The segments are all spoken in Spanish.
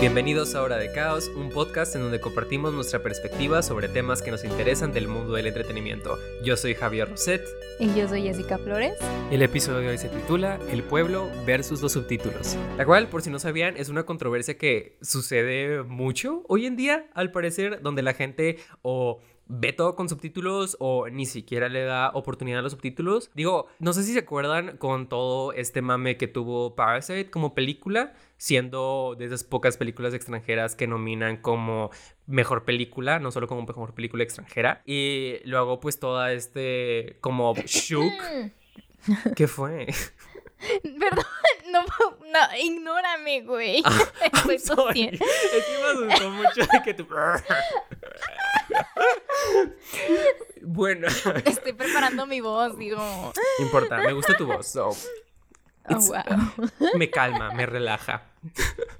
Bienvenidos a Hora de Caos, un podcast en donde compartimos nuestra perspectiva sobre temas que nos interesan del mundo del entretenimiento. Yo soy Javier Roset. Y yo soy Jessica Flores. El episodio de hoy se titula El pueblo versus los subtítulos. La cual, por si no sabían, es una controversia que sucede mucho hoy en día, al parecer, donde la gente o ve todo con subtítulos o ni siquiera le da oportunidad a los subtítulos. Digo, no sé si se acuerdan con todo este mame que tuvo Parasite como película, siendo de esas pocas películas extranjeras que nominan como mejor película, no solo como mejor película extranjera. Y luego pues toda este como shook. ¿Qué fue? Perdón, no, no, ignórame, güey. Estoy sorry. Es que me asustó mucho de que tú... bueno. Estoy preparando mi voz, digo. Importa, me gusta tu voz. So. Oh, wow. Me calma, me relaja.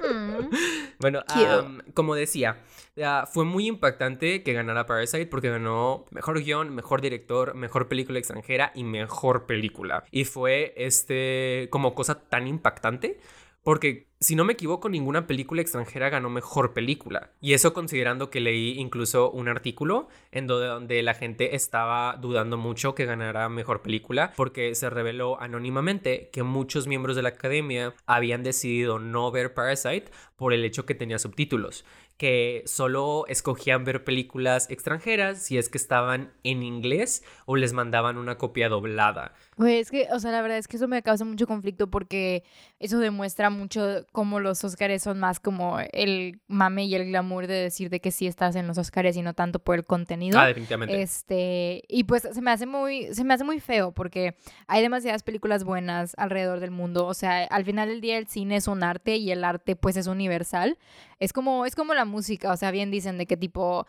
Mm. Bueno, um, como decía, uh, fue muy impactante que ganara Parasite porque ganó mejor guion, mejor director, mejor película extranjera y mejor película. Y fue este como cosa tan impactante porque, si no me equivoco, ninguna película extranjera ganó mejor película. Y eso considerando que leí incluso un artículo en donde la gente estaba dudando mucho que ganara mejor película, porque se reveló anónimamente que muchos miembros de la academia habían decidido no ver Parasite por el hecho que tenía subtítulos que solo escogían ver películas extranjeras si es que estaban en inglés o les mandaban una copia doblada. Es que, o sea, la verdad es que eso me causa mucho conflicto porque eso demuestra mucho cómo los Oscars son más como el mame y el glamour de decir de que sí estás en los Oscars y no tanto por el contenido. Ah, definitivamente. Este, y pues se me hace muy, se me hace muy feo porque hay demasiadas películas buenas alrededor del mundo. O sea, al final del día el cine es un arte y el arte pues es universal. Es como, es como la música, o sea, bien dicen de qué tipo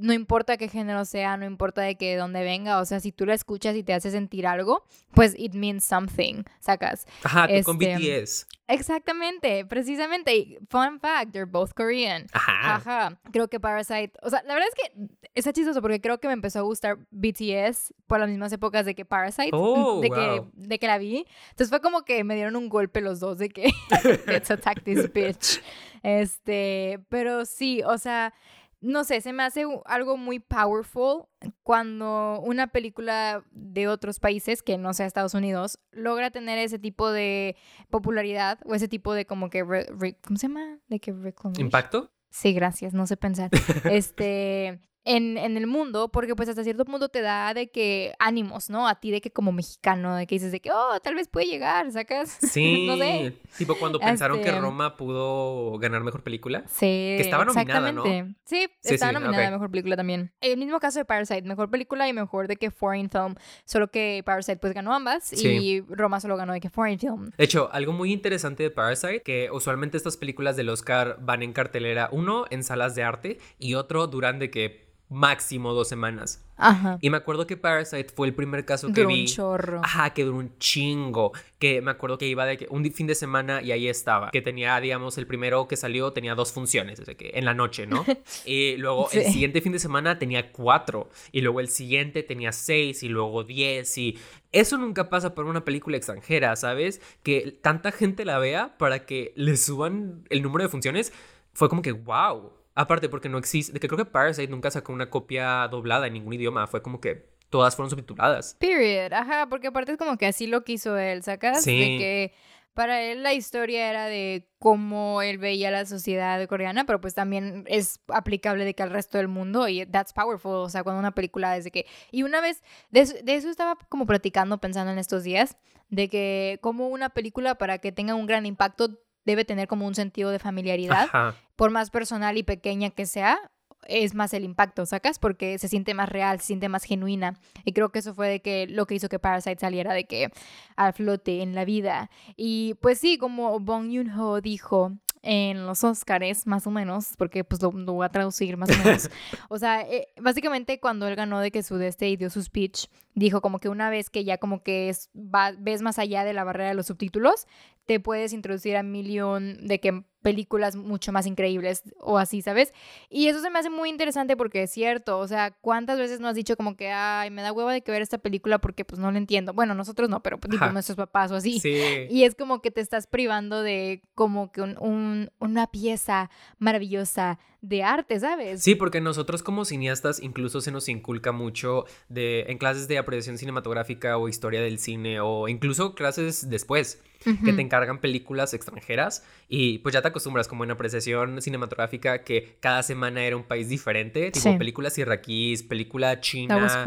no importa qué género sea, no importa de qué dónde venga, o sea, si tú la escuchas y te hace sentir algo, pues it means something, sacas. Ajá, tú con Este, BTS. Exactamente, precisamente. Fun fact, they're both Korean. Ajá. Ajá. Creo que Parasite, o sea, la verdad es que está chistoso porque creo que me empezó a gustar BTS por las mismas épocas de que Parasite, Oh, de wow. que de que la vi. Entonces fue como que me dieron un golpe los dos de que let's attack this bitch. Este, pero sí, o sea, no sé, se me hace algo muy powerful cuando una película de otros países, que no sea Estados Unidos, logra tener ese tipo de popularidad o ese tipo de como que, re- re- ¿cómo se llama? De que. ¿Impacto? Sí, gracias, no sé pensar. este, en, en el mundo, porque pues hasta cierto punto te da de que ánimos, ¿no? A ti de que como mexicano, de que dices de que, oh, tal vez puede llegar, ¿sacas? Sí. no sé. Tipo cuando pensaron que Este- Roma pudo ganar mejor película. Sí, estaba nominada, ¿no? Sí, Sí, estaba sí, nominada ok. a Mejor Película también. El mismo caso de Parasite, Mejor Película y Mejor de que Foreign Film, solo que Parasite pues ganó ambas Sí. y Roma solo ganó de que Foreign Film. De hecho, algo muy interesante de Parasite, que usualmente estas películas del Oscar van en cartelera, uno en salas de arte y otro duran de que máximo dos semanas. Ajá. Y me acuerdo que Parasite fue el primer caso que Duró vi. un chorro. Ajá, que duró un chingo. Que me acuerdo que iba de que un fin de semana y ahí estaba. Que tenía, digamos, el primero que salió tenía dos funciones, o sea que en la noche, ¿no? Y luego el siguiente fin de semana tenía cuatro. Y luego el siguiente tenía seis y luego diez. Y eso nunca pasa por una película extranjera, ¿sabes? Que tanta gente la vea para que le suban el número de funciones. Fue como que, wow. Aparte, porque no existe. De que creo que Parasite nunca sacó una copia doblada en ningún idioma. Fue como que todas fueron subtituladas. Period, ajá, porque aparte es como que así lo quiso él, ¿sacas? Sí. De que para él la historia era de cómo él veía la sociedad coreana, pero pues también es aplicable de que al resto del mundo y that's powerful, o sea, cuando una película es de que... Y una vez, de eso, de eso estaba como platicando, pensando en estos días, de que como una película para que tenga un gran impacto debe tener como un sentido de familiaridad Ajá. Por más personal y pequeña que sea, es más el impacto, ¿sacas? Porque se siente más real, se siente más genuina. Y creo que eso fue de que lo que hizo que Parasite saliera de que al flote en la vida. Y pues sí, como Bong Joon-ho dijo en los Oscars, más o menos, porque pues lo, lo voy a traducir más o menos. o sea, eh, básicamente cuando él ganó de que su de este y dio su speech, dijo como que una vez que ya como que es, ves más allá de la barrera de los subtítulos, te puedes introducir a millón de que películas mucho más increíbles o así, ¿sabes? Y eso se me hace muy interesante porque es cierto, o sea, ¿cuántas veces nos has dicho como que, ay, me da hueva de que ver esta película porque pues no la entiendo? Bueno, nosotros no, pero tipo nuestros papás o así. Sí. Y es como que te estás privando de como que un, una pieza maravillosa de arte, ¿sabes? Sí, porque nosotros como cineastas incluso se nos inculca mucho de en clases de apreciación cinematográfica o historia del cine o incluso clases después que te encargan películas extranjeras y pues ya te acostumbras como en apreciación cinematográfica que cada semana era un país diferente, tipo películas iraquíes, película china,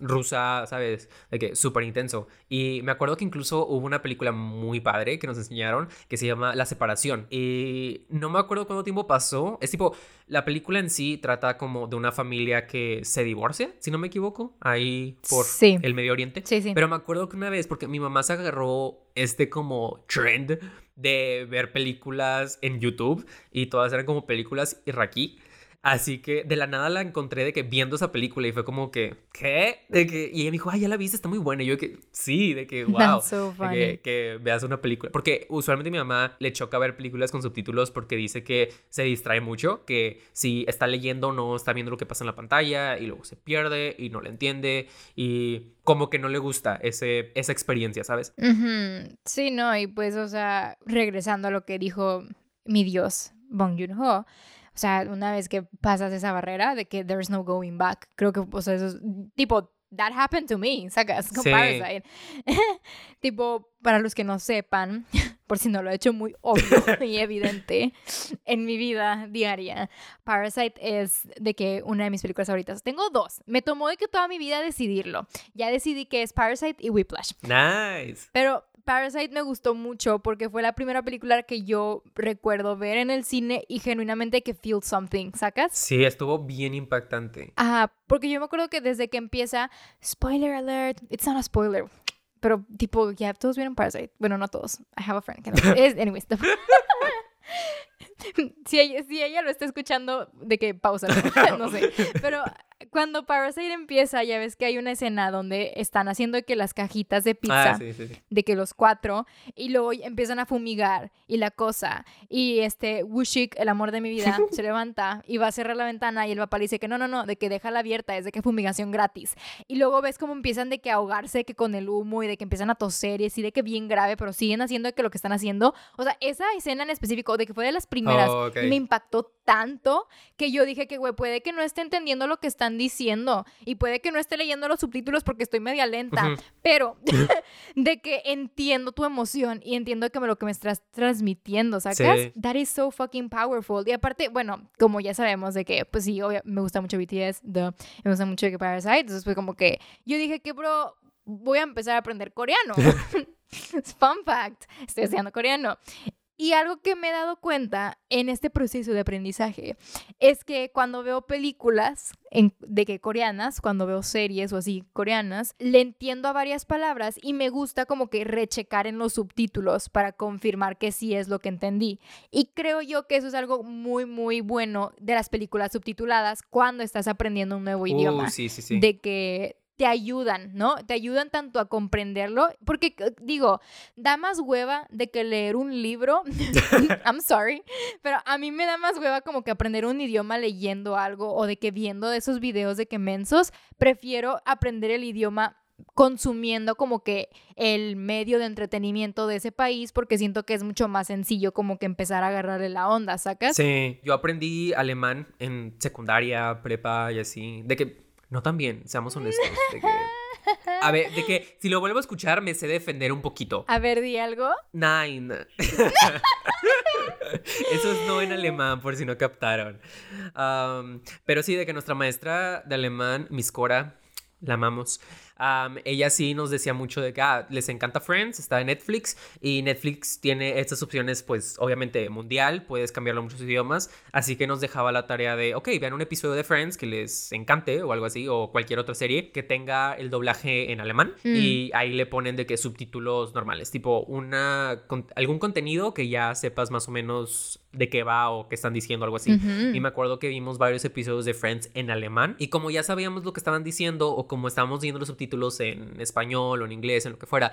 rusa, ¿sabes? De que súper intenso. Y me acuerdo que incluso hubo una película muy padre que nos enseñaron que se llama La separación y no me acuerdo cuánto tiempo pasó, es tipo la película en sí trata como de una familia que se divorcia, si no me equivoco, ahí por el Medio Oriente. Sí, sí. Pero me acuerdo que una vez, porque mi mamá se agarró este como trend de ver películas en YouTube y todas eran como películas iraquí. Así que de la nada la encontré de que viendo esa película y fue como que, ¿qué? De que, y ella me dijo, ay, ya la viste, está muy buena. Y yo que, sí, de que, wow. que, veas una película. Porque usualmente mi mamá le choca ver películas con subtítulos porque dice que se distrae mucho, que si está leyendo no está viendo lo que pasa en la pantalla y luego se pierde y no le entiende y como que no le gusta ese, esa experiencia, ¿sabes? Sí, no, y pues, o sea, regresando a lo que dijo mi dios, Bong Joon-ho, o sea, una vez que pasas esa barrera de que there's no going back, creo que, o sea, eso es tipo, that happened to me, sacas, con Parasite. tipo, para los que no sepan, por si no lo he hecho muy obvio y evidente en mi vida diaria, Parasite es de que una de mis películas favoritas. Tengo dos. Me tomó de que toda mi vida decidirlo. Ya decidí que es Parasite y Whiplash. Nice. Pero Parasite me gustó mucho porque fue la primera película que yo recuerdo ver en el cine y genuinamente que feel something, ¿sacas? Sí, estuvo bien impactante. Ajá, porque yo me acuerdo que desde que empieza, spoiler alert, it's not a spoiler, pero tipo, ya todos vieron Parasite. Bueno, no todos. I have a friend que no. anyways. si, ella, si ella lo está escuchando, de que pausa, no sé. Pero cuando Parasite empieza, ya ves que hay una escena donde están haciendo que las cajitas de pizza, ah, de que los cuatro, y luego empiezan a fumigar y la cosa. Y este Wushik, el amor de mi vida, se levanta y va a cerrar la ventana y el papá le dice que no, no, no, de que déjala abierta, es de que fumigación gratis. Y luego ves cómo empiezan de que ahogarse que con el humo y de que empiezan a toser y así de que bien grave, pero siguen haciendo de que lo que están haciendo. O sea, esa escena en específico, de que fue de las primeras, oh, me impactó tanto que yo dije que, güey, puede que no esté entendiendo lo que están diciendo y puede que no esté leyendo los subtítulos porque estoy media lenta, pero de que entiendo tu emoción y entiendo que me, lo que me estás transmitiendo, ¿sacas? That is so fucking powerful. Y aparte, bueno, como ya sabemos de que, pues sí, me gusta mucho BTS, me gusta mucho que Parasite, entonces fue como que yo dije que, bro, voy a empezar a aprender coreano. Fun fact, estoy estudiando coreano. Y algo que me he dado cuenta en este proceso de aprendizaje es que cuando veo películas de que coreanas, cuando veo series o así coreanas, le entiendo a varias palabras y me gusta como que rechecar en los subtítulos para confirmar que sí es lo que entendí. Y creo yo que eso es algo muy, muy bueno de las películas subtituladas cuando estás aprendiendo un nuevo uh, idioma. Sí, sí, sí. De que te ayudan, ¿no? Te ayudan tanto a comprenderlo, porque digo, da más hueva de que leer un libro, I'm sorry, pero a mí me da más hueva como que aprender un idioma leyendo algo o de que viendo esos videos de que mensos, prefiero aprender el idioma consumiendo como que el medio de entretenimiento de ese país porque siento que es mucho más sencillo como que empezar a agarrarle la onda, ¿sacas? Sí, yo aprendí alemán en secundaria, prepa y así, de que no tan bien, seamos honestos. a ver, de que si lo vuelvo a escuchar me sé defender un poquito. A ver, di algo. Nine. Eso es no en alemán, por si no captaron. pero sí, de que nuestra maestra de alemán, Miss Cora, la amamos, ella sí nos decía mucho de que ah, les encanta Friends, está en Netflix y Netflix tiene estas opciones, pues obviamente mundial, puedes cambiarlo a muchos idiomas, así que nos dejaba la tarea de, ok, vean un episodio de Friends que les encante o algo así, o cualquier otra serie que tenga el doblaje en alemán y mm. ahí le ponen de que subtítulos normales, tipo una, algún contenido que ya sepas más o menos de qué va o qué están diciendo, algo así. Y me acuerdo que vimos varios episodios de Friends en alemán y como ya sabíamos lo que estaban diciendo o como estábamos viendo los subtítulos en español o en inglés, en lo que fuera,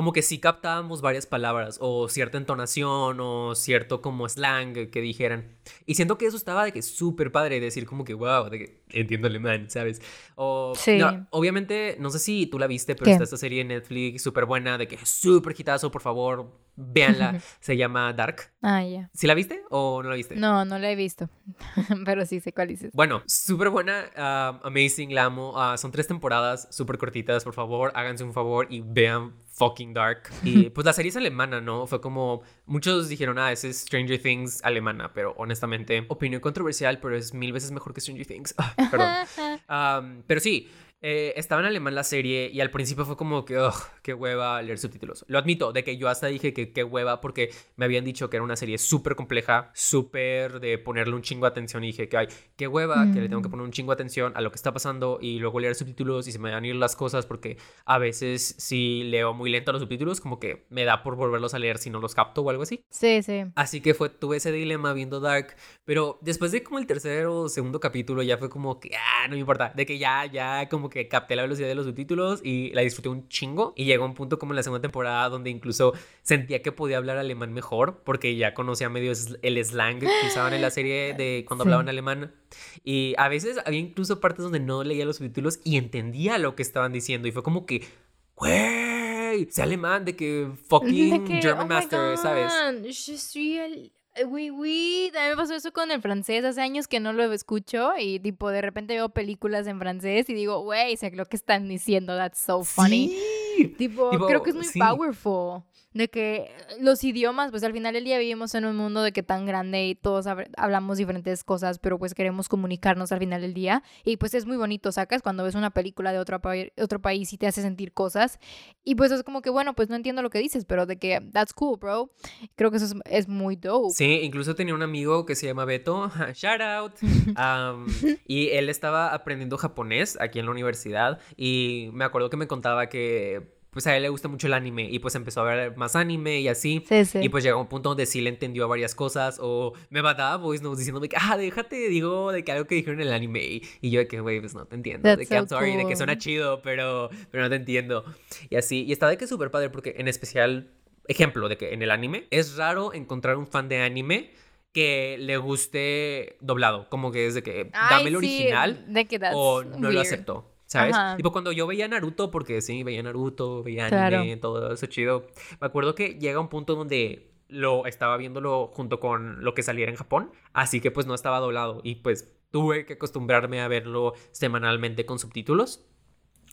como que sí captábamos varias palabras o cierta entonación o cierto como slang que dijeran. Y siento que eso estaba de que súper padre decir como que wow, de que entiendo alemán, ¿sabes? O sí. obviamente, no sé si tú la viste, pero está esta serie en Netflix súper buena de que súper quitazo, por favor, véanla. Se llama Dark. Ah, ya. ¿Sí la viste o no la viste? No, no la he visto, pero sí sé cuál dices. Bueno, súper buena, ah, amazing, la amo. Ah, son tres temporadas súper cortitas, por favor, háganse un favor y vean fucking dark. Y pues la serie es alemana, ¿no? Fue como muchos dijeron, ah, es Stranger Things alemana, pero honestamente, opinión controversial, pero es mil veces mejor que Stranger Things. perdón. pero sí, eh, estaba en alemán la serie y al principio fue como que, ugh, qué hueva leer subtítulos. Lo admito, de que yo hasta dije que qué hueva porque me habían dicho que era una serie súper compleja, súper de ponerle un chingo de atención y dije que, ay, qué hueva, que le tengo que mm. poner un chingo de atención a lo que está pasando y luego leer subtítulos y se me van a ir las cosas porque a veces si leo muy lento los subtítulos como que me da por volverlos a leer si no los capto o algo así. Sí, sí. Así que fue, tuve ese dilema viendo Dark, pero después de como el tercer o segundo capítulo ya fue como que, ah, no me importa, de que ya, ya como que capté la velocidad de los subtítulos y la disfruté un chingo. Y llegó un punto como en la segunda temporada donde incluso sentía que podía hablar alemán mejor porque ya conocía medio el slang que usaban en la serie de cuando hablaban alemán. Y a veces había incluso partes donde no leía los subtítulos y entendía lo que estaban diciendo. Y fue como que, güey, sé alemán de que fucking German oh Master, ¿sabes? Oui, oui, también me pasó eso con el francés. Hace años que no lo escucho y tipo de repente veo películas en francés y digo, güey, sé lo que están diciendo, that's so funny. Sí. Tipo, creo que es muy powerful de que los idiomas, pues al final del día vivimos en un mundo de que tan grande y todos hablamos diferentes cosas, pero pues queremos comunicarnos al final del día. Y pues es muy bonito, sacas, cuando ves una película de otro, otro país y te hace sentir cosas. Y pues es como que, bueno, pues no entiendo lo que dices, pero de que that's cool, bro. Creo que eso es, muy dope. Sí, incluso tenía un amigo que se llama Beto, shout out. y él estaba aprendiendo japonés aquí en la universidad y me acuerdo que me contaba que pues a él le gusta mucho el anime y pues empezó a ver más anime y así. Sí, sí. Y pues llegó a un punto donde sí le entendió varias cosas o me mandaba voice notes diciéndome que, ah, déjate, digo, de que algo que dijeron en el anime. Y yo de que, güey, pues no te entiendo. de que I'm sorry, de que suena chido, pero, pero no te entiendo. Y así. Y está de que es súper padre porque en especial, ejemplo, de que en el anime es raro encontrar un fan de anime que le guste doblado, como que es de que dame el original o no lo acepto. ¿Sabes? Tipo cuando yo veía Naruto, porque sí, veía Naruto, veía anime, todo eso chido. Me acuerdo que llega un punto donde lo estaba viéndolo junto con lo que saliera en Japón, así que pues no estaba doblado y pues tuve que acostumbrarme a verlo semanalmente con subtítulos.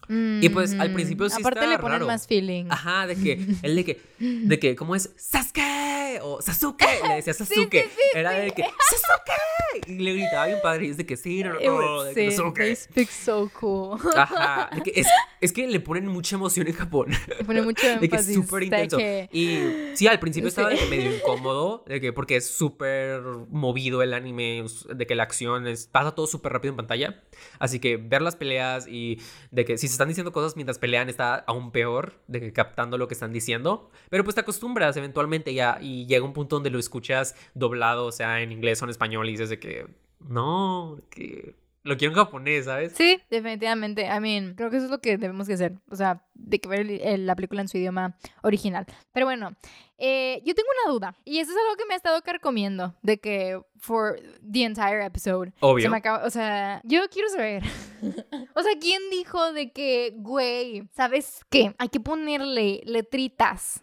Y pues al principio sí Aparte le ponen más feeling. Ajá, de que, el de que, de que, ¿cómo es? ¡Sasuke! O Sasuke, le decía Sasuke. Era de que, ¡Sasuke! Y le gritaba bien padre, y es de que sí, no, no, de que Sasuke. They speak so cool. Ajá, de que es, es que le ponen mucha emoción en Japón. Le ponen mucho énfasis. De que es súper intenso. Y sí, al principio estaba de que medio incómodo, de que porque es súper movido el anime, de que la acción es, pasa todo súper rápido en pantalla. Así que ver las peleas y de que si se están diciendo cosas mientras pelean está aún peor de que captando lo que están diciendo. Pero pues te acostumbras eventualmente ya y llega un punto donde lo escuchas doblado, o sea, en inglés o en español y dices de que no, que lo quiero en japonés, ¿sabes? Sí, definitivamente. I mean, creo que eso es lo que debemos que hacer. O sea, de que ver la película en su idioma original. Pero bueno, eh, yo tengo una duda. Y eso es algo que me ha estado carcomiendo. De que for the entire episode. Obvio. o sea, yo quiero saber. o sea, ¿quién dijo de que, güey, ¿sabes qué? Hay que ponerle letritas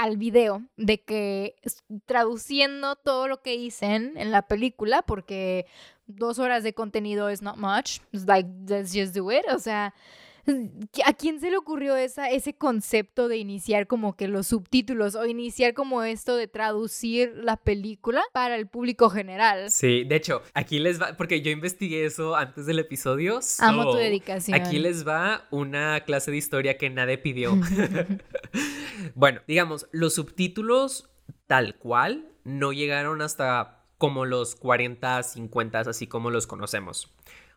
al video de que traduciendo todo lo que dicen en la película, porque dos horas de contenido es not much. It's like, let's just do it. O sea, ¿A quién se le ocurrió esa, ese concepto de iniciar como que los subtítulos o iniciar como esto de traducir la película para el público general? Sí, de hecho, aquí les va, porque yo investigué eso antes del episodio. Amo tu dedicación. Aquí les va una clase de historia que nadie pidió. bueno, digamos, los subtítulos tal cual no llegaron hasta como los 40, 50, así como los conocemos.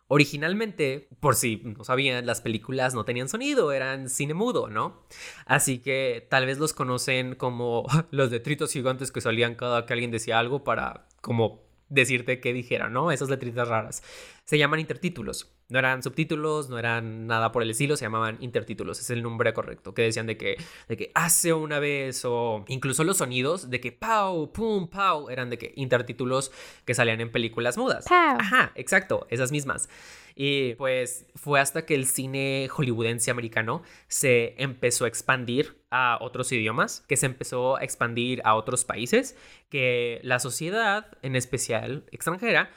Originalmente, por si no sabían, las películas no tenían sonido, eran cine mudo, ¿no? Así que tal vez los conocen como los detritos gigantes que salían cada que alguien decía algo para como decirte qué dijera, ¿no? Esas letritas raras. Se llaman intertítulos. No eran subtítulos, no eran nada por el estilo, se llamaban intertítulos, es el nombre correcto, que decían de que, de que hace una vez o incluso los sonidos de que pau, pum, pau, eran de que intertítulos que salían en películas mudas. Ajá, exacto, esas mismas. Y pues fue hasta que el cine hollywoodense americano se empezó a expandir a otros idiomas, que se empezó a expandir a otros países, que la sociedad, en especial extranjera,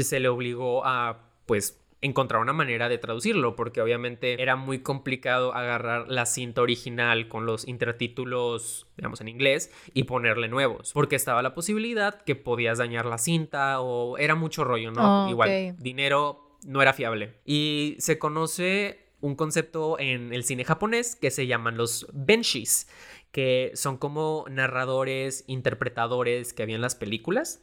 se le obligó a pues encontrar una manera de traducirlo, porque obviamente era muy complicado agarrar la cinta original con los intertítulos, digamos, en inglés y ponerle nuevos, porque estaba la posibilidad que podías dañar la cinta o era mucho rollo, ¿no? Igual, dinero no era fiable. Y se conoce un concepto en el cine japonés que se llaman los benshis, que son como narradores, interpretadores que había en las películas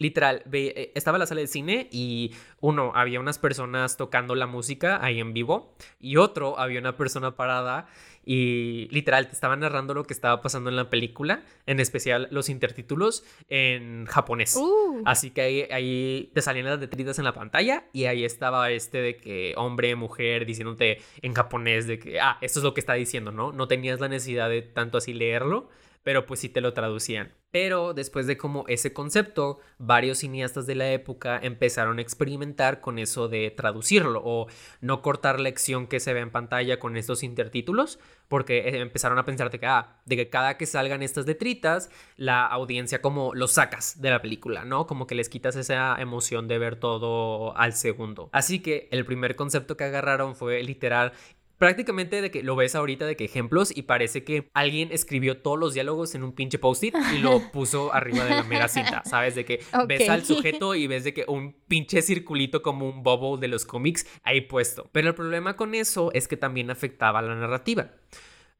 literal, eh, estaba la sala de cine y uno, había unas personas tocando la música ahí en vivo y otro, había una persona parada y literal te estaban narrando lo que estaba pasando en la película, en especial los intertítulos en japonés. Uh. Así que ahí, ahí, te salían las detritas en la pantalla y ahí estaba este de que hombre, mujer, diciéndote en japonés de que, ah, esto es lo que está diciendo, ¿no? No tenías la necesidad de tanto así leerlo pero pues sí te lo traducían. Pero después de como ese concepto, varios cineastas de la época empezaron a experimentar con eso de traducirlo o no cortar la acción que se ve en pantalla con estos intertítulos, porque eh, empezaron a pensar de que, ah, de que cada que salgan estas letritas, la audiencia como lo sacas de la película, ¿no? Como que les quitas esa emoción de ver todo al segundo. Así que el primer concepto que agarraron fue literal prácticamente de que lo ves ahorita de que ejemplos y parece que alguien escribió todos los diálogos en un pinche post-it y lo puso arriba de la mera cinta, ¿sabes? De que ves al sujeto y ves de que un pinche circulito como un bubble de los cómics ahí puesto. Pero el problema con eso es que también afectaba la narrativa.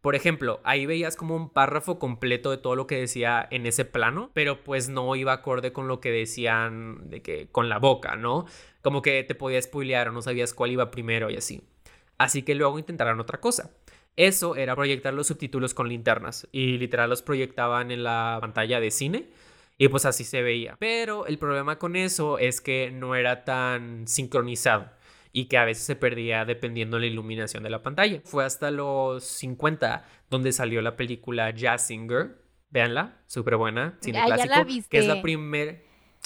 Por ejemplo, ahí veías como un párrafo completo de todo lo que decía en ese plano, pero pues no iba acorde con lo que decían de que con la boca, ¿no? Como que te podía spoilear o no sabías cuál iba primero y así. Así que luego intentaron otra cosa. Eso era proyectar los subtítulos con linternas y literal los proyectaban en la pantalla de cine y pues así se veía. Pero el problema con eso es que no era tan sincronizado y que a veces se perdía dependiendo de la iluminación de la pantalla. Fue hasta los 50 donde salió la película Jazz Singer. Véanla, súper buena, cine clásico, que es la primera...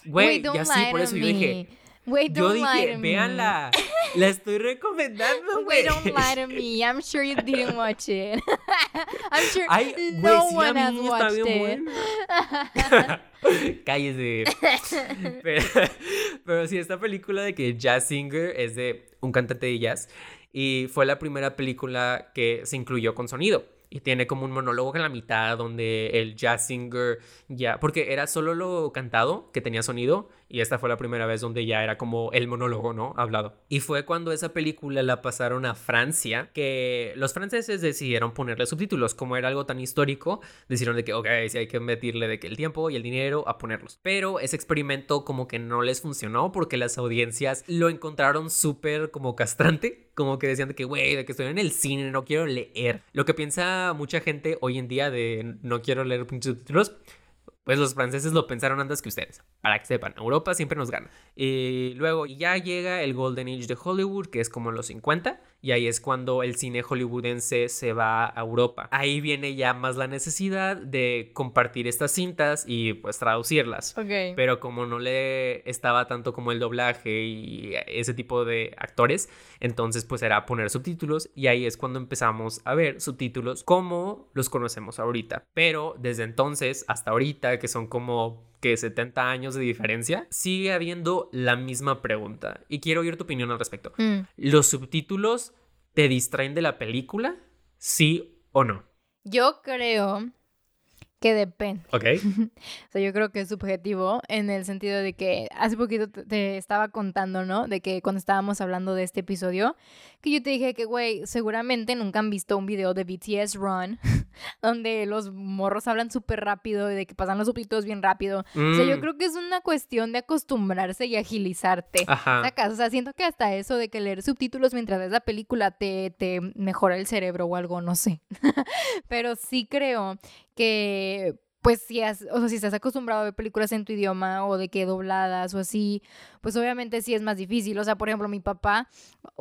Güey, ya sí, por eso yo dije Wait, don't Yo dije, lie to véanla. La estoy recomendando, güey. Wait, don't lie to me. I'm sure you didn't watch it. I'm sure Ay, no sí, one has watched it. Cállese. Pero, pero sí, esta película de que Jazz Singer es de un cantante de jazz y fue la primera película que se incluyó con sonido y tiene como un monólogo en la mitad donde el jazz singer ya, porque era solo lo cantado que tenía sonido y esta fue la primera vez donde ya era como el monólogo, ¿no? Hablado. Y fue cuando esa película la pasaron a Francia que los franceses decidieron ponerle subtítulos, como era algo tan histórico, decidieron de que, ok, si hay que meterle de que el tiempo y el dinero a ponerlos. Pero ese experimento como que no les funcionó porque las audiencias lo encontraron súper como castrante, como que decían de que, güey, de que estoy en el cine, no quiero leer. Lo que piensa mucha gente hoy en día de no quiero leer subtítulos pues los franceses lo pensaron antes que ustedes. Para que sepan, Europa siempre nos gana. Y luego ya llega el Golden Age de Hollywood, que es como en los 50, y ahí es cuando el cine hollywoodense se va a Europa. Ahí viene ya más la necesidad de compartir estas cintas y pues traducirlas. Pero como no le estaba tanto como el doblaje y ese tipo de actores, entonces pues era poner subtítulos y ahí es cuando empezamos a ver subtítulos como los conocemos ahorita. Pero desde entonces hasta ahorita, que son como que 70 años de diferencia, sigue habiendo la misma pregunta. Y quiero oír tu opinión al respecto. Mm. Los subtítulos te distraen de la película, sí o no. Yo creo que depende. Ok. o sea, yo creo que es subjetivo en el sentido de que hace poquito te, estaba contando, ¿no? De que cuando estábamos hablando de este episodio, que yo te dije que, güey, seguramente nunca han visto un video de BTS Run, donde los morros hablan súper rápido y de que pasan los subtítulos bien rápido. O sea, yo mm. creo que es una cuestión de acostumbrarse y agilizarte. Ajá. O sea, siento que hasta eso de que leer subtítulos mientras ves la película te, te mejora el cerebro o algo, no sé. Pero sí creo que pues si, has, o sea, si estás acostumbrado a ver películas en tu idioma o de que dobladas o así, pues obviamente sí es más difícil. O sea, por ejemplo, mi papá,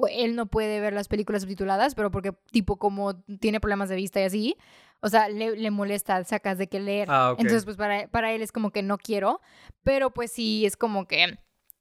él no puede ver las películas subtituladas, pero porque tipo como tiene problemas de vista y así, o sea, le, le molesta, sacas de que leer. Ah, Entonces, pues para, para él es como que no quiero, pero pues sí es como que...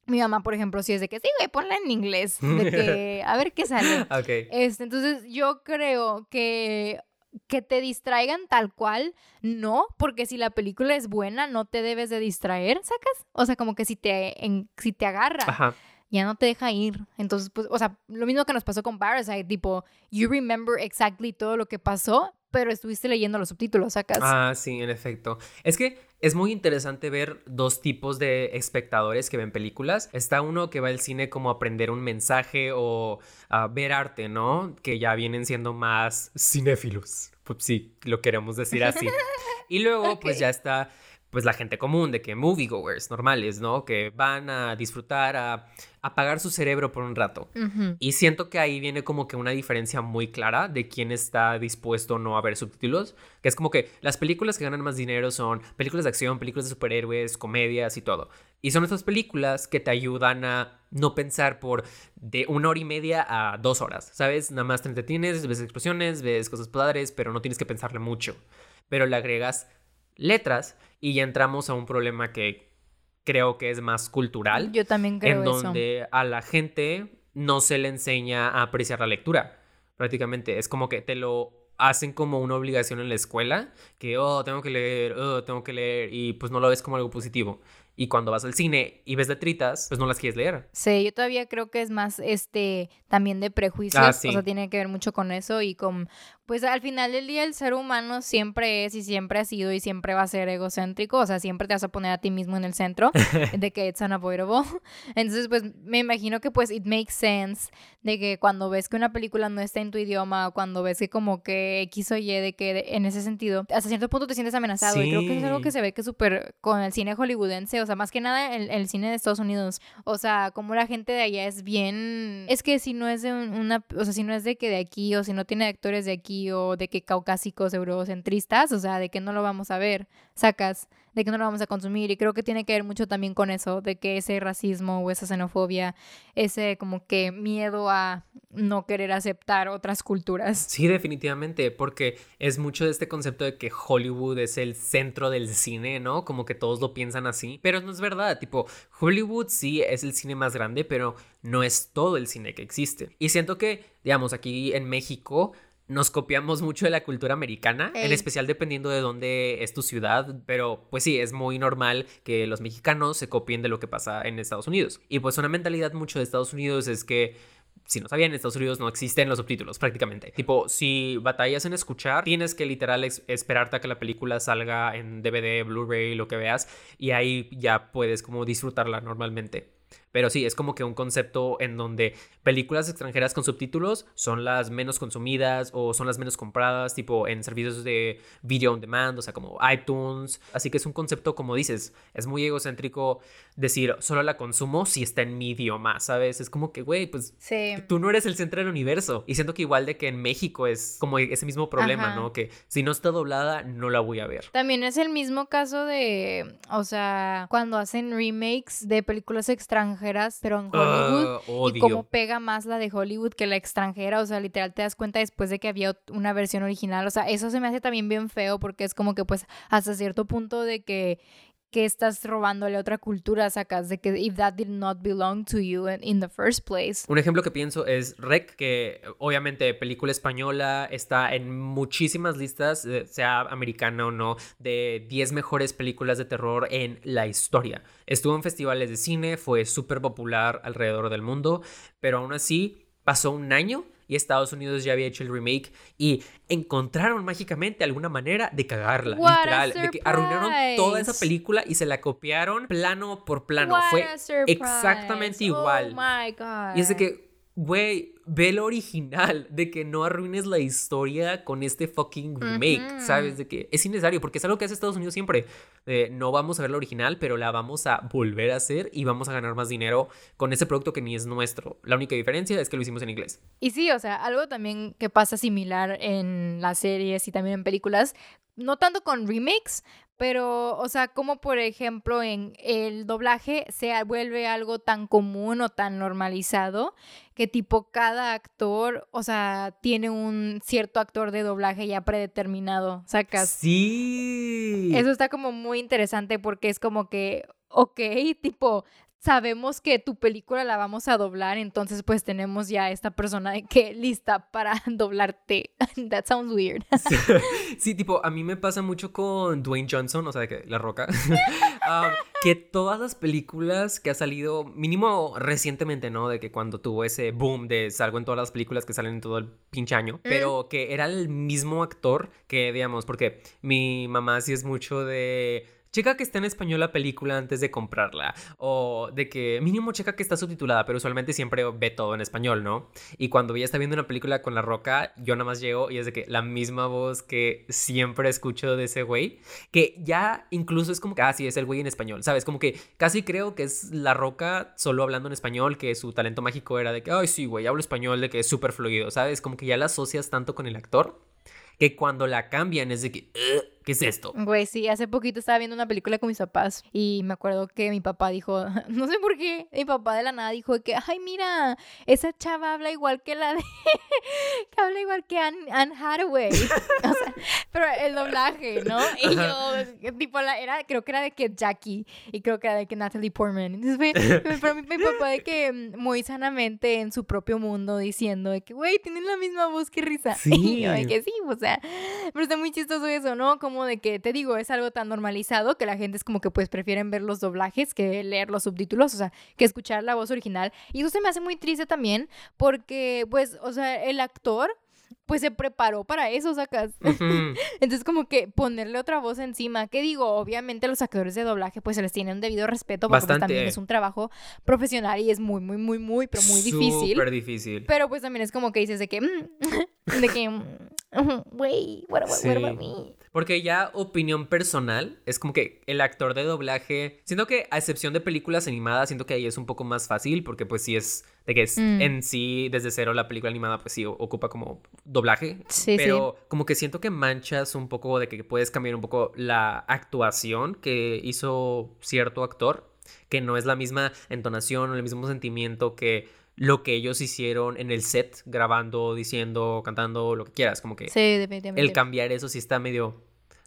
Mi mamá, por ejemplo, sí es de que sí, güey, ponla en inglés, de que a ver qué sale. Okay. Este, entonces, yo creo que que te distraigan tal cual, no, porque si la película es buena, no te debes de distraer, ¿sacas? O sea, como que si te, en, si te agarra, ya no te deja ir. Entonces, pues, o sea, lo mismo que nos pasó con Parasite, tipo, you remember exactly todo lo que pasó, pero estuviste leyendo los subtítulos, ¿sacas? Ah, sí, en efecto. Es que es muy interesante ver dos tipos de espectadores que ven películas. Está uno que va al cine como a aprender un mensaje o a ver arte, ¿no? Que ya vienen siendo más cinéfilos. Pues sí, lo queremos decir así. Y luego, pues ya está pues la gente común, de que moviegoers normales, ¿no? Que van a disfrutar, a apagar su cerebro por un rato. Y siento que ahí viene como que una diferencia muy clara de quién está dispuesto no a ver subtítulos, que es como que las películas que ganan más dinero son películas de acción, películas de superhéroes, comedias y todo. Y son estas películas que te ayudan a no pensar por de una hora y media a dos horas, ¿sabes? Nada más te entretienes, ves explosiones, ves cosas padres, pero no tienes que pensarle mucho. Pero le agregas letras y ya entramos a un problema que creo que es más cultural. Yo también creo En donde a la gente no se le enseña a apreciar la lectura. Prácticamente es como que te lo hacen como una obligación en la escuela, que, oh, tengo que leer, oh, tengo que leer, y pues no lo ves como algo positivo. Y cuando vas al cine y ves letritas, pues no las quieres leer. Sí, yo todavía creo que es más este también de prejuicios, ah, o sea, tiene que ver mucho con eso y con pues al final del día el ser humano siempre es y siempre ha sido y siempre va a ser egocéntrico, o sea, siempre te vas a poner a ti mismo en el centro de que it's unavoidable. Entonces, pues me imagino que pues it makes sense de que cuando ves que una película no está en tu idioma cuando ves que como que X o Y de que en ese sentido hasta cierto punto te sientes amenazado y creo que es algo que se ve que súper con el cine hollywoodense o sea, más que nada el, el, cine de Estados Unidos, o sea, como la gente de allá es bien, es que si no es de una, o sea, si no es de que de aquí, o si no tiene actores de aquí, o de que caucásicos eurocentristas, o sea, de que no lo vamos a ver, sacas de que no lo vamos a consumir. Y creo que tiene que ver mucho también con eso, de que ese racismo o esa xenofobia, ese como que miedo a no querer aceptar otras culturas. Sí, definitivamente, porque es mucho de este concepto de que Hollywood es el centro del cine, ¿no? Como que todos lo piensan así, pero no es verdad, tipo, Hollywood sí es el cine más grande, pero no es todo el cine que existe. Y siento que, digamos, aquí en México, nos copiamos mucho de la cultura americana, en especial dependiendo de dónde es tu ciudad, pero pues sí, es muy normal que los mexicanos se copien de lo que pasa en Estados Unidos. Y pues una mentalidad mucho de Estados Unidos es que si no sabían, en Estados Unidos no existen los subtítulos prácticamente. Tipo, si batallas en escuchar, tienes que literal esperarte a que la película salga en DVD, Blu-ray, lo que veas, y ahí ya puedes como disfrutarla normalmente. Pero sí, es como que un concepto en donde películas extranjeras con subtítulos son las menos consumidas o son las menos compradas, tipo en servicios de video on demand, o sea, como iTunes. Así que es un concepto, como dices, es muy egocéntrico decir, solo la consumo si está en mi idioma, ¿sabes? Es como que, güey, pues tú no eres el centro del universo. Y siento que igual de que en México es como ese mismo problema, ¿no? Que si no está doblada, no la voy a ver. También es el mismo caso de, o sea, cuando hacen remakes de películas extranjeras, pero en Hollywood, ah, y cómo pega más la de Hollywood que la extranjera, o sea, literal te das cuenta después de que había una versión original, o sea, eso se me hace también bien feo porque es como que pues hasta cierto punto de que que estás robándole a otra cultura sacas de que if that did not belong to you in the first place. Un ejemplo que pienso es Rec, que obviamente película española está en muchísimas listas, eh, sea americana o no, de 10 mejores películas de terror en la historia. Estuvo en festivales de cine, fue súper popular alrededor del mundo, pero aún así pasó un año y Estados Unidos ya había hecho el remake y encontraron mágicamente alguna manera de cagarla, literal, de que arruinaron toda esa película y se la copiaron plano por plano. Fue exactamente igual. Oh y es de que güey, ve lo original, de que no arruines la historia con este fucking remake, ¿sabes? De que es innecesario, porque es algo que hace Estados Unidos siempre. no vamos a ver la original, pero la vamos a volver a hacer y vamos a ganar más dinero con ese producto que ni es nuestro. La única diferencia es que lo hicimos en inglés. Y sí, o sea, algo también que pasa similar en las series y también en películas, no tanto con remakes, pero, o sea, como por ejemplo en el doblaje se vuelve algo tan común o tan normalizado que tipo cada actor, o sea, tiene un cierto actor de doblaje ya predeterminado, sacas. Sí. Eso está como muy interesante porque es como que, ok, tipo, sabemos que tu película la vamos a doblar, entonces pues tenemos ya esta persona de que lista para doblarte. That sounds weird. sí, tipo, a mí me pasa mucho con Dwayne Johnson, o sea, que La Roca, um, que todas las películas que ha salido, mínimo recientemente, ¿no? De que cuando tuvo ese boom de salgo en todas las películas que salen en todo el pinche año, pero que era el mismo actor que, digamos, porque mi mamá sí es mucho de checa que está en español la película antes de comprarla. O de que mínimo checa que está subtitulada, pero usualmente siempre ve todo en español, ¿no? Y cuando ella está viendo una película con La Roca, yo nada más llego y es de que la misma voz que siempre escucho de ese güey, que ya incluso es como que, ah, es el güey en español, ¿sabes? Como que casi creo que es La Roca solo hablando en español, que su talento mágico era de que, ay, sí, güey, hablo español, de que es súper fluido, ¿sabes? Como que ya la asocias tanto con el actor que cuando la cambian es de que, ¿qué es esto? Güey, sí, hace poquito estaba viendo una película con mis papás y me acuerdo que mi papá dijo, no sé por qué, mi papá de la nada dijo que, ay, mira, esa chava habla igual que la de, que habla igual que Anne, Hathaway. o sea, pero el doblaje, ¿no? Y yo, tipo, la, era, creo que era de que Jackie y creo que era de que Natalie Portman. Entonces, pero mi, papá de que mm, muy sanamente en su propio mundo diciendo de que, güey, tienen la misma voz que risa. Sí. Y yo de que sí, o sea, pero está muy chistoso eso, ¿no? Como de que, te digo, es algo tan normalizado que la gente es como que pues prefieren ver los doblajes que leer los subtítulos, o sea, que escuchar la voz original. Y eso se me hace muy triste también porque, pues, o sea, el actor pues se preparó para eso, sacas. Entonces, como que ponerle otra voz encima, ¿qué digo, obviamente los actores de doblaje, pues se les tiene un debido respeto, porque pues, también es un trabajo profesional y es muy, muy, muy, muy, pero muy difícil. Súper difícil. Pero pues también es como que dices de que, mm, de que, güey, what, what, me? Porque ya opinión personal, es como que el actor de doblaje, siento que a excepción de películas animadas, siento que ahí es un poco más fácil, porque pues sí es de que es mm. en sí, desde cero, la película animada, pues sí, ocupa como doblaje. Sí, pero como que siento que manchas un poco de que puedes cambiar un poco la actuación que hizo cierto actor, que no es la misma entonación o el mismo sentimiento que lo que ellos hicieron en el set, grabando, diciendo, cantando, lo que quieras. Como que sí, definitivamente. el cambiar eso sí está medio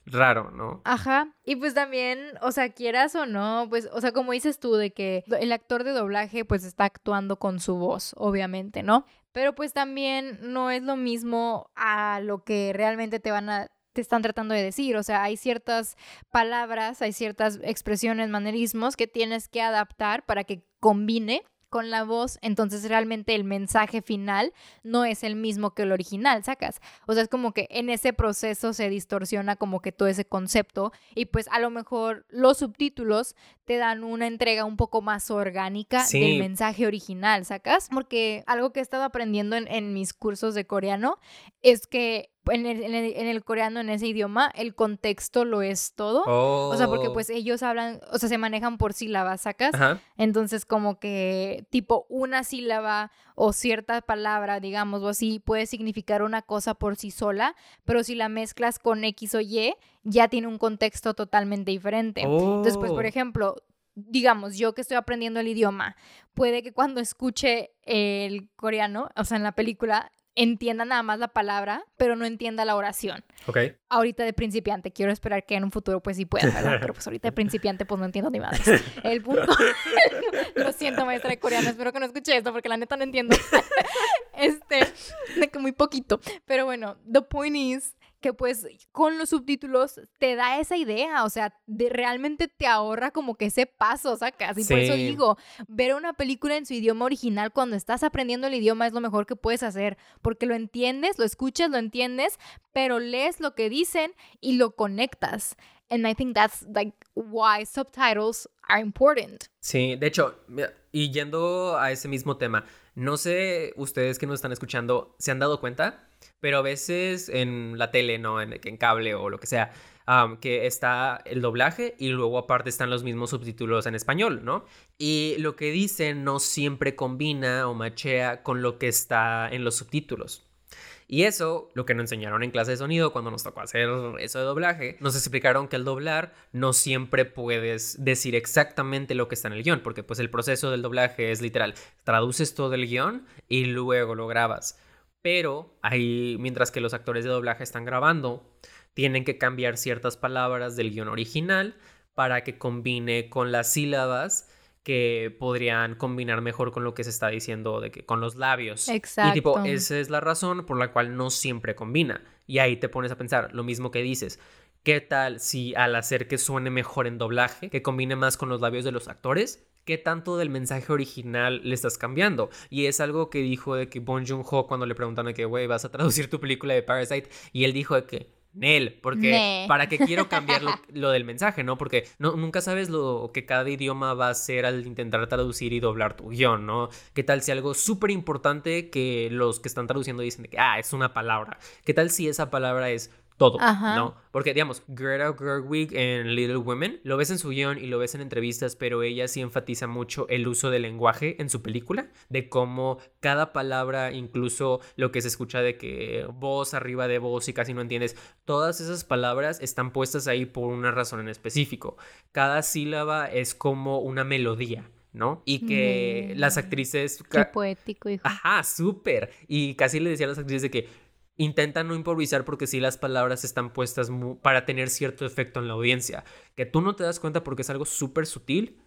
raro, ¿no? Ajá. Y pues también, o sea, quieras o no, pues, o sea, como dices tú, de que el actor de doblaje pues está actuando con su voz, obviamente, ¿no? Pero pues también no es lo mismo a lo que realmente te van a te están tratando de decir, o sea, hay ciertas palabras, hay ciertas expresiones, manerismos que tienes que adaptar para que combine con la voz, entonces realmente el mensaje final no es el mismo que el original, sacas. O sea, es como que en ese proceso se distorsiona como que todo ese concepto y pues a lo mejor los subtítulos te dan una entrega un poco más orgánica del mensaje original, sacas. Porque algo que he estado aprendiendo en, en mis cursos de coreano es que en el, coreano, en ese idioma, el contexto lo es todo. O sea, porque pues oh. ellos hablan, o sea, se manejan por sílabas, ¿sacas? Entonces, como que tipo una sílaba o cierta palabra, digamos, o así, puede significar una cosa por sí sola, pero si la mezclas con X o Y, ya tiene un contexto totalmente diferente. Entonces, pues, por oh. ejemplo, digamos, yo que estoy aprendiendo el idioma, puede que cuando escuche el coreano, o sea, en la película, entienda nada más la palabra, pero no entienda la oración. Ok. Ahorita de principiante, quiero esperar que en un futuro pues sí pueda, ¿verdad? Pero pues ahorita de principiante pues no entiendo ni madre. El punto... Lo siento, maestra de coreano, espero que no escuche esto porque la neta no entiendo. este, de que muy poquito. Pero bueno, the point is que pues con los subtítulos te da esa idea, o sea, de, realmente te ahorra como que ese paso, sacas. Y por eso digo, ver una película en su idioma original cuando estás aprendiendo el idioma es lo mejor que puedes hacer, porque lo entiendes, lo escuchas, lo entiendes, pero lees lo que dicen y lo conectas. And I think that's like why subtitles are important. Sí, de hecho, y yendo a ese mismo tema, no sé ustedes que nos están escuchando, ¿se han dado cuenta? Pero a veces en la tele, ¿no? En, cable o lo que sea, que está el doblaje y luego aparte están los mismos subtítulos en español, ¿no? Y lo que dicen no siempre combina o machea con lo que está en los subtítulos. Y eso, lo que nos enseñaron en clase de sonido cuando nos tocó hacer eso de doblaje, nos explicaron que al doblar no siempre puedes decir exactamente lo que está en el guion, porque pues el proceso del doblaje es literal, traduces todo el guion y luego lo grabas. Pero ahí, mientras que los actores de doblaje están grabando, tienen que cambiar ciertas palabras del guion original para que combine con las sílabas que podrían combinar mejor con lo que se está diciendo de que con los labios. Exacto. Y tipo, esa es la razón por la cual no siempre combina. Y ahí te pones a pensar lo mismo que dices. ¿Qué tal si al hacer que suene mejor en doblaje, que combine más con los labios de los actores, qué tanto del mensaje original le estás cambiando? Y es algo que dijo de que Bon Joon-ho cuando le preguntaron de que, güey, vas a traducir tu película de Parasite, y él dijo de que, Nel, porque para qué quiero cambiar lo, del mensaje, ¿no? Porque no, nunca sabes lo que cada idioma va a hacer al intentar traducir y doblar tu guion, ¿no? ¿Qué tal si algo súper importante que los que están traduciendo dicen que, ah, es una palabra? ¿Qué tal si esa palabra es todo, ¿no? Porque, digamos, Greta Gerwig en Little Women, lo ves en su guion y lo ves en entrevistas, pero ella sí enfatiza mucho el uso del lenguaje en su película, de cómo cada palabra, incluso lo que se escucha de que voz arriba de voz y casi no entiendes, todas esas palabras están puestas ahí por una razón en específico. Cada sílaba es como una melodía. ¿no? Y que las actrices... Qué poético, hijo. Ajá, súper. Y casi le decía a las actrices de que intenta no improvisar porque si las palabras están puestas para tener cierto efecto en la audiencia, que tú no te das cuenta porque es algo súper sutil,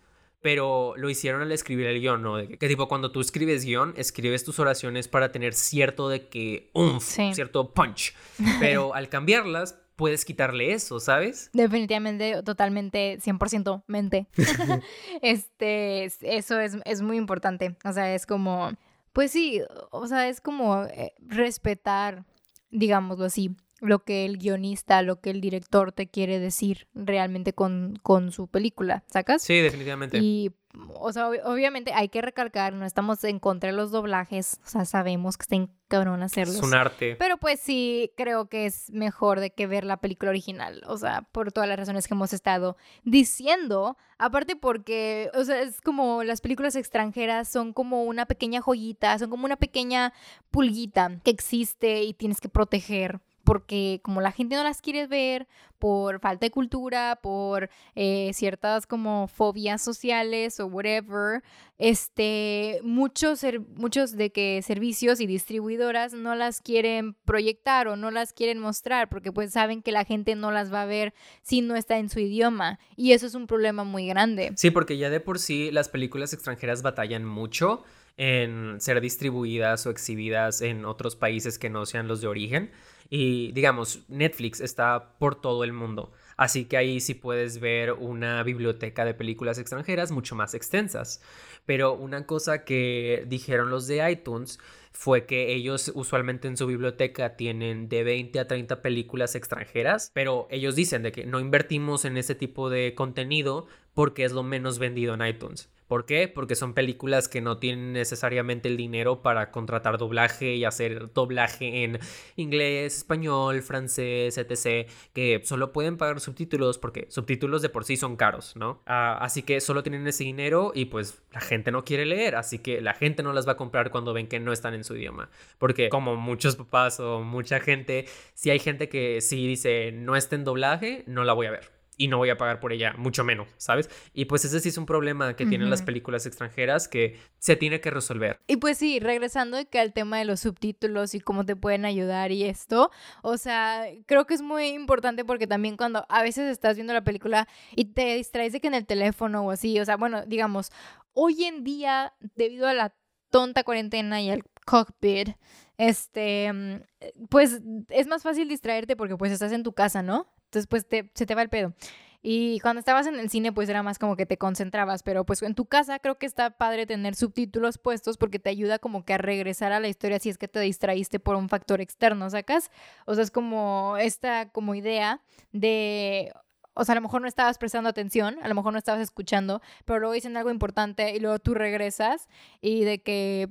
pero lo hicieron al escribir el guion, ¿no? que, tipo cuando tú escribes guion, escribes tus oraciones para tener cierto de que, un cierto punch, pero al cambiarlas puedes quitarle eso, ¿sabes? Definitivamente, totalmente, 100% mente. este, eso es, es muy importante, o sea, es como... Pues sí, o sea, es como eh, respetar digámoslo así, lo que el guionista, lo que el director te quiere decir realmente con, con su película, ¿sacas? Sí, definitivamente. Y, o sea, obviamente hay que recalcar, no estamos en contra de los doblajes, o sea, sabemos que está cabrón hacerlos. Es un arte. Pero pues sí, creo que es mejor de que ver la película original, o sea, por todas las razones que hemos estado diciendo, aparte porque, o sea, es como las películas extranjeras son como una pequeña joyita, son como una pequeña pulguita que existe y tienes que proteger porque como la gente no las quiere ver por falta de cultura, por eh, ciertas como fobias sociales o whatever, este, muchos, muchos de que servicios y distribuidoras no las quieren proyectar o no las quieren mostrar porque pues saben que la gente no las va a ver si no está en su idioma y eso es un problema muy grande. Sí, porque ya de por sí las películas extranjeras batallan mucho en ser distribuidas o exhibidas en otros países que no sean los de origen. Y digamos, Netflix está por todo el mundo. Así que ahí sí puedes ver una biblioteca de películas extranjeras mucho más extensas. Pero una cosa que dijeron los de iTunes fue que ellos usualmente en su biblioteca tienen de 20 a 30 películas extranjeras, pero ellos dicen de que no invertimos en ese tipo de contenido porque es lo menos vendido en iTunes. ¿Por qué? Porque son películas que no tienen necesariamente el dinero para contratar doblaje y hacer doblaje en inglés, español, francés, etc. Que solo pueden pagar subtítulos porque subtítulos de por sí son caros, ¿no? Ah, así que solo tienen ese dinero y pues la gente no quiere leer, así que la gente no las va a comprar cuando ven que no están en su idioma. Porque como muchos papás o mucha gente, si hay gente que sí dice no está en doblaje, no la voy a ver y no voy a pagar por ella, mucho menos, ¿sabes? Y pues ese sí es un problema que tienen las películas extranjeras que se tiene que resolver. Y pues sí, regresando que al tema de los subtítulos y cómo te pueden ayudar y esto, o sea, creo que es muy importante porque también cuando a veces estás viendo la película y te distraes de que en el teléfono o así, o sea, bueno, digamos, hoy en día, debido a la tonta cuarentena y al cockpit, este, mm, pues es más fácil distraerte porque pues estás en tu casa, ¿no? Entonces pues te, se te va el pedo. Y cuando estabas en el cine, pues era más como que te concentrabas, pero pues en tu casa creo que está padre tener subtítulos puestos porque te ayuda como que a regresar a la historia si es que te distraíste por un factor externo, ¿sacas? O sea, es como esta como idea de, o sea, a lo mejor no estabas prestando atención, a lo mejor no estabas escuchando, pero luego dicen algo importante y luego tú regresas y de que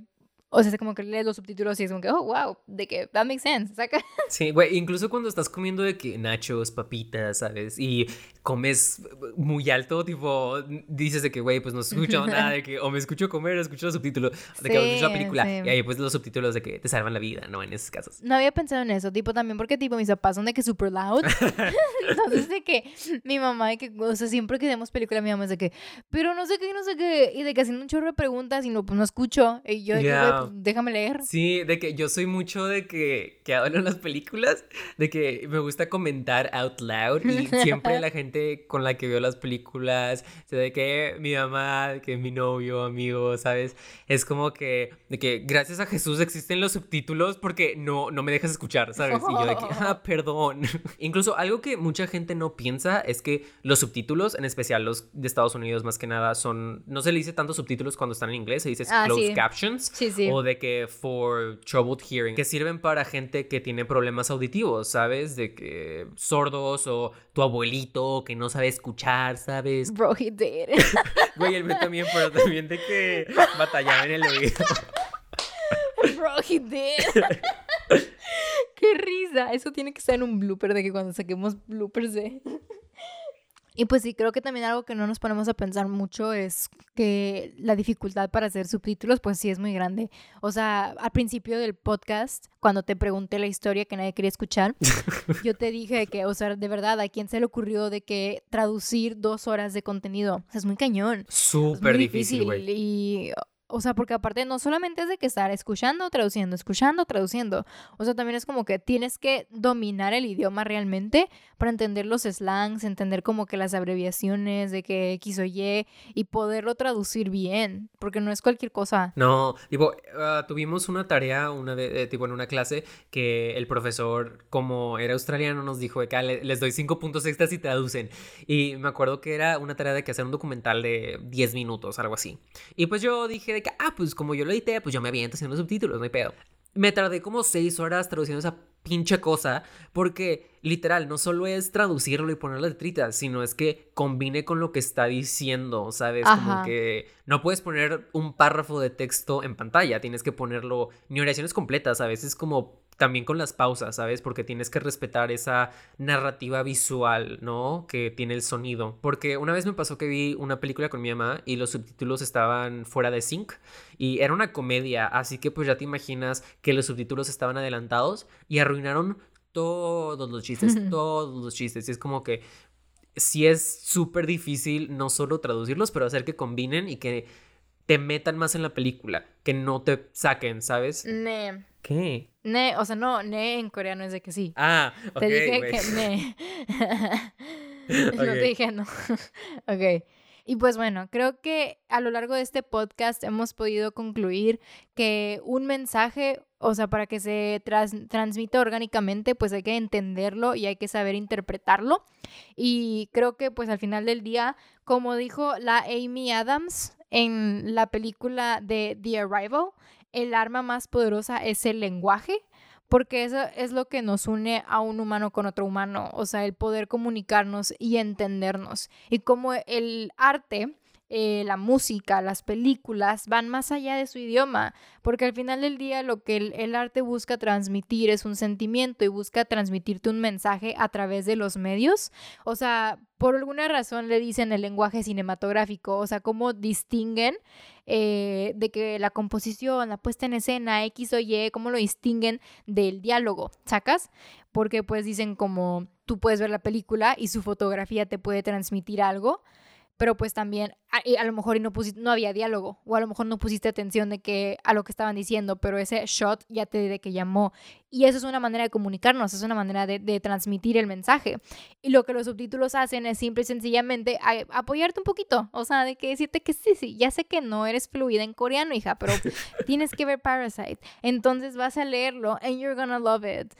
o sea, es como que lees los subtítulos y es como que, oh, wow, de que that makes sense, ¿saca? Sí, güey, incluso cuando estás comiendo de que nachos, papitas, ¿sabes? Y comes muy alto, tipo, dices de que, güey, pues no escucho nada, de que o me escucho comer o escucho los subtítulos, de que escucho la película, y ahí pues los subtítulos de que te salvan la vida, ¿no? En esos casos. No había pensado en eso, tipo, también porque, tipo, mis papás son de que super loud, entonces de que mi mamá, de que, o sea, siempre que vemos película, mi mamá es de que, pero no sé qué, no sé qué, y de que haciendo un chorro de preguntas y no, pues no escucho, y yo de que, pues, déjame leer. Sí, de que yo soy mucho de que, que hablo en las películas, de que me gusta comentar out loud y siempre la gente con la que veo las películas, o sea, de que mi mamá, que mi novio, amigo, ¿sabes? Es como que, de que gracias a Jesús existen los subtítulos porque no, no me dejas escuchar, ¿sabes? Y yo de que, ah, perdón. Incluso algo que mucha gente no piensa es que los subtítulos, en especial los de Estados Unidos más que nada, son, no se le dice tanto subtítulos cuando están en inglés, se dice ah, closed captions. Sí, sí. O de que for troubled hearing, que sirven para gente que tiene problemas auditivos, ¿sabes? De que sordos o tu abuelito que no sabe escuchar, ¿sabes? Bro, he did. Güey, el mío también, pero también de que batallaba en el oído. Bro, he did. Qué risa. Eso tiene que estar en un blooper de que cuando saquemos bloopers de. Y pues sí, creo que también algo que no nos ponemos a pensar mucho es que la dificultad para hacer subtítulos, pues sí es muy grande. O sea, al principio del podcast, cuando te pregunté la historia que nadie quería escuchar, yo te dije que, o sea, de verdad, ¿a quién se le ocurrió de que traducir dos horas de contenido? O sea, es muy cañón. Súper difícil, güey. Y o sea, porque aparte no solamente es de que estar escuchando, traduciendo, escuchando, traduciendo. O sea, también es como que tienes que dominar el idioma realmente para entender los slangs, entender como que las abreviaciones de que X o Y y poderlo traducir bien, porque no es cualquier cosa. No, tipo, ah, tuvimos una tarea una vez, eh, tipo en una clase que el profesor, como era australiano, nos dijo que ah, les doy cinco puntos extras y traducen. Y me acuerdo que era una tarea de que hacer un documental de 10 minutos, algo así. Y pues yo dije que, ah, pues como yo lo edité, pues yo me aviento haciendo subtítulos, no hay pedo. Me tardé como seis horas traduciendo esa pinche cosa, porque literal, no solo es traducirlo y poner las letritas, sino es que combine con lo que está diciendo, ¿sabes? Como que no puedes poner un párrafo de texto en pantalla, tienes que ponerlo ni oraciones completas, a veces como también con las pausas, ¿sabes? Porque tienes que respetar esa narrativa visual, ¿no? Que tiene el sonido. Porque una vez me pasó que vi una película con mi mamá y los subtítulos estaban fuera de sync y era una comedia, así que pues ya te imaginas que los subtítulos estaban adelantados y arruinaron todos los chistes, todos los chistes. Y es como que sí es súper difícil no solo traducirlos, pero hacer que combinen y que te metan más en la película, que no te saquen, ¿sabes? Ne. ¿Qué? Ne, o sea, no, ne en coreano es de que sí. Ah, ok. Te dije que ne. No te dije no. ok. Y pues bueno, creo que a lo largo de este podcast hemos podido concluir que un mensaje, o sea, para que se transmita orgánicamente, pues hay que entenderlo y hay que saber interpretarlo. Y creo que pues al final del día, como dijo la Amy Adams en la película de The Arrival, el arma más poderosa es el lenguaje porque eso es lo que nos une a un humano con otro humano, o sea, el poder comunicarnos y entendernos. Y como el arte eh, la música, las películas van más allá de su idioma, porque al final del día lo que el, arte busca transmitir es un sentimiento y busca transmitirte un mensaje a través de los medios. O sea, por alguna razón le dicen el lenguaje cinematográfico, o sea, cómo distinguen eh, de que la composición, la puesta en escena, X o Y, cómo lo distinguen del diálogo, ¿sacas? Porque pues dicen como tú puedes ver la película y su fotografía te puede transmitir algo pero pues también a, a lo mejor no, no había diálogo o a lo mejor no pusiste atención de que a lo que estaban diciendo, pero ese shot ya te de que llamó. Y eso es una manera de comunicarnos, es una manera de, de transmitir el mensaje. Y lo que los subtítulos hacen es simple y sencillamente apoyarte un poquito, o sea, de que decirte que sí, sí, ya sé que no eres fluida en coreano, hija, pero tienes que ver Parasite. Entonces vas a leerlo and you're gonna love it.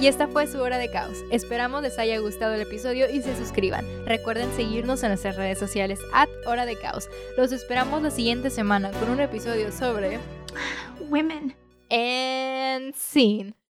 Y esta fue su hora de caos. Esperamos les haya gustado el episodio y se suscriban. Recuerden seguirnos en nuestras redes sociales at hora de caos. Los esperamos la siguiente semana con un episodio sobre women and scene.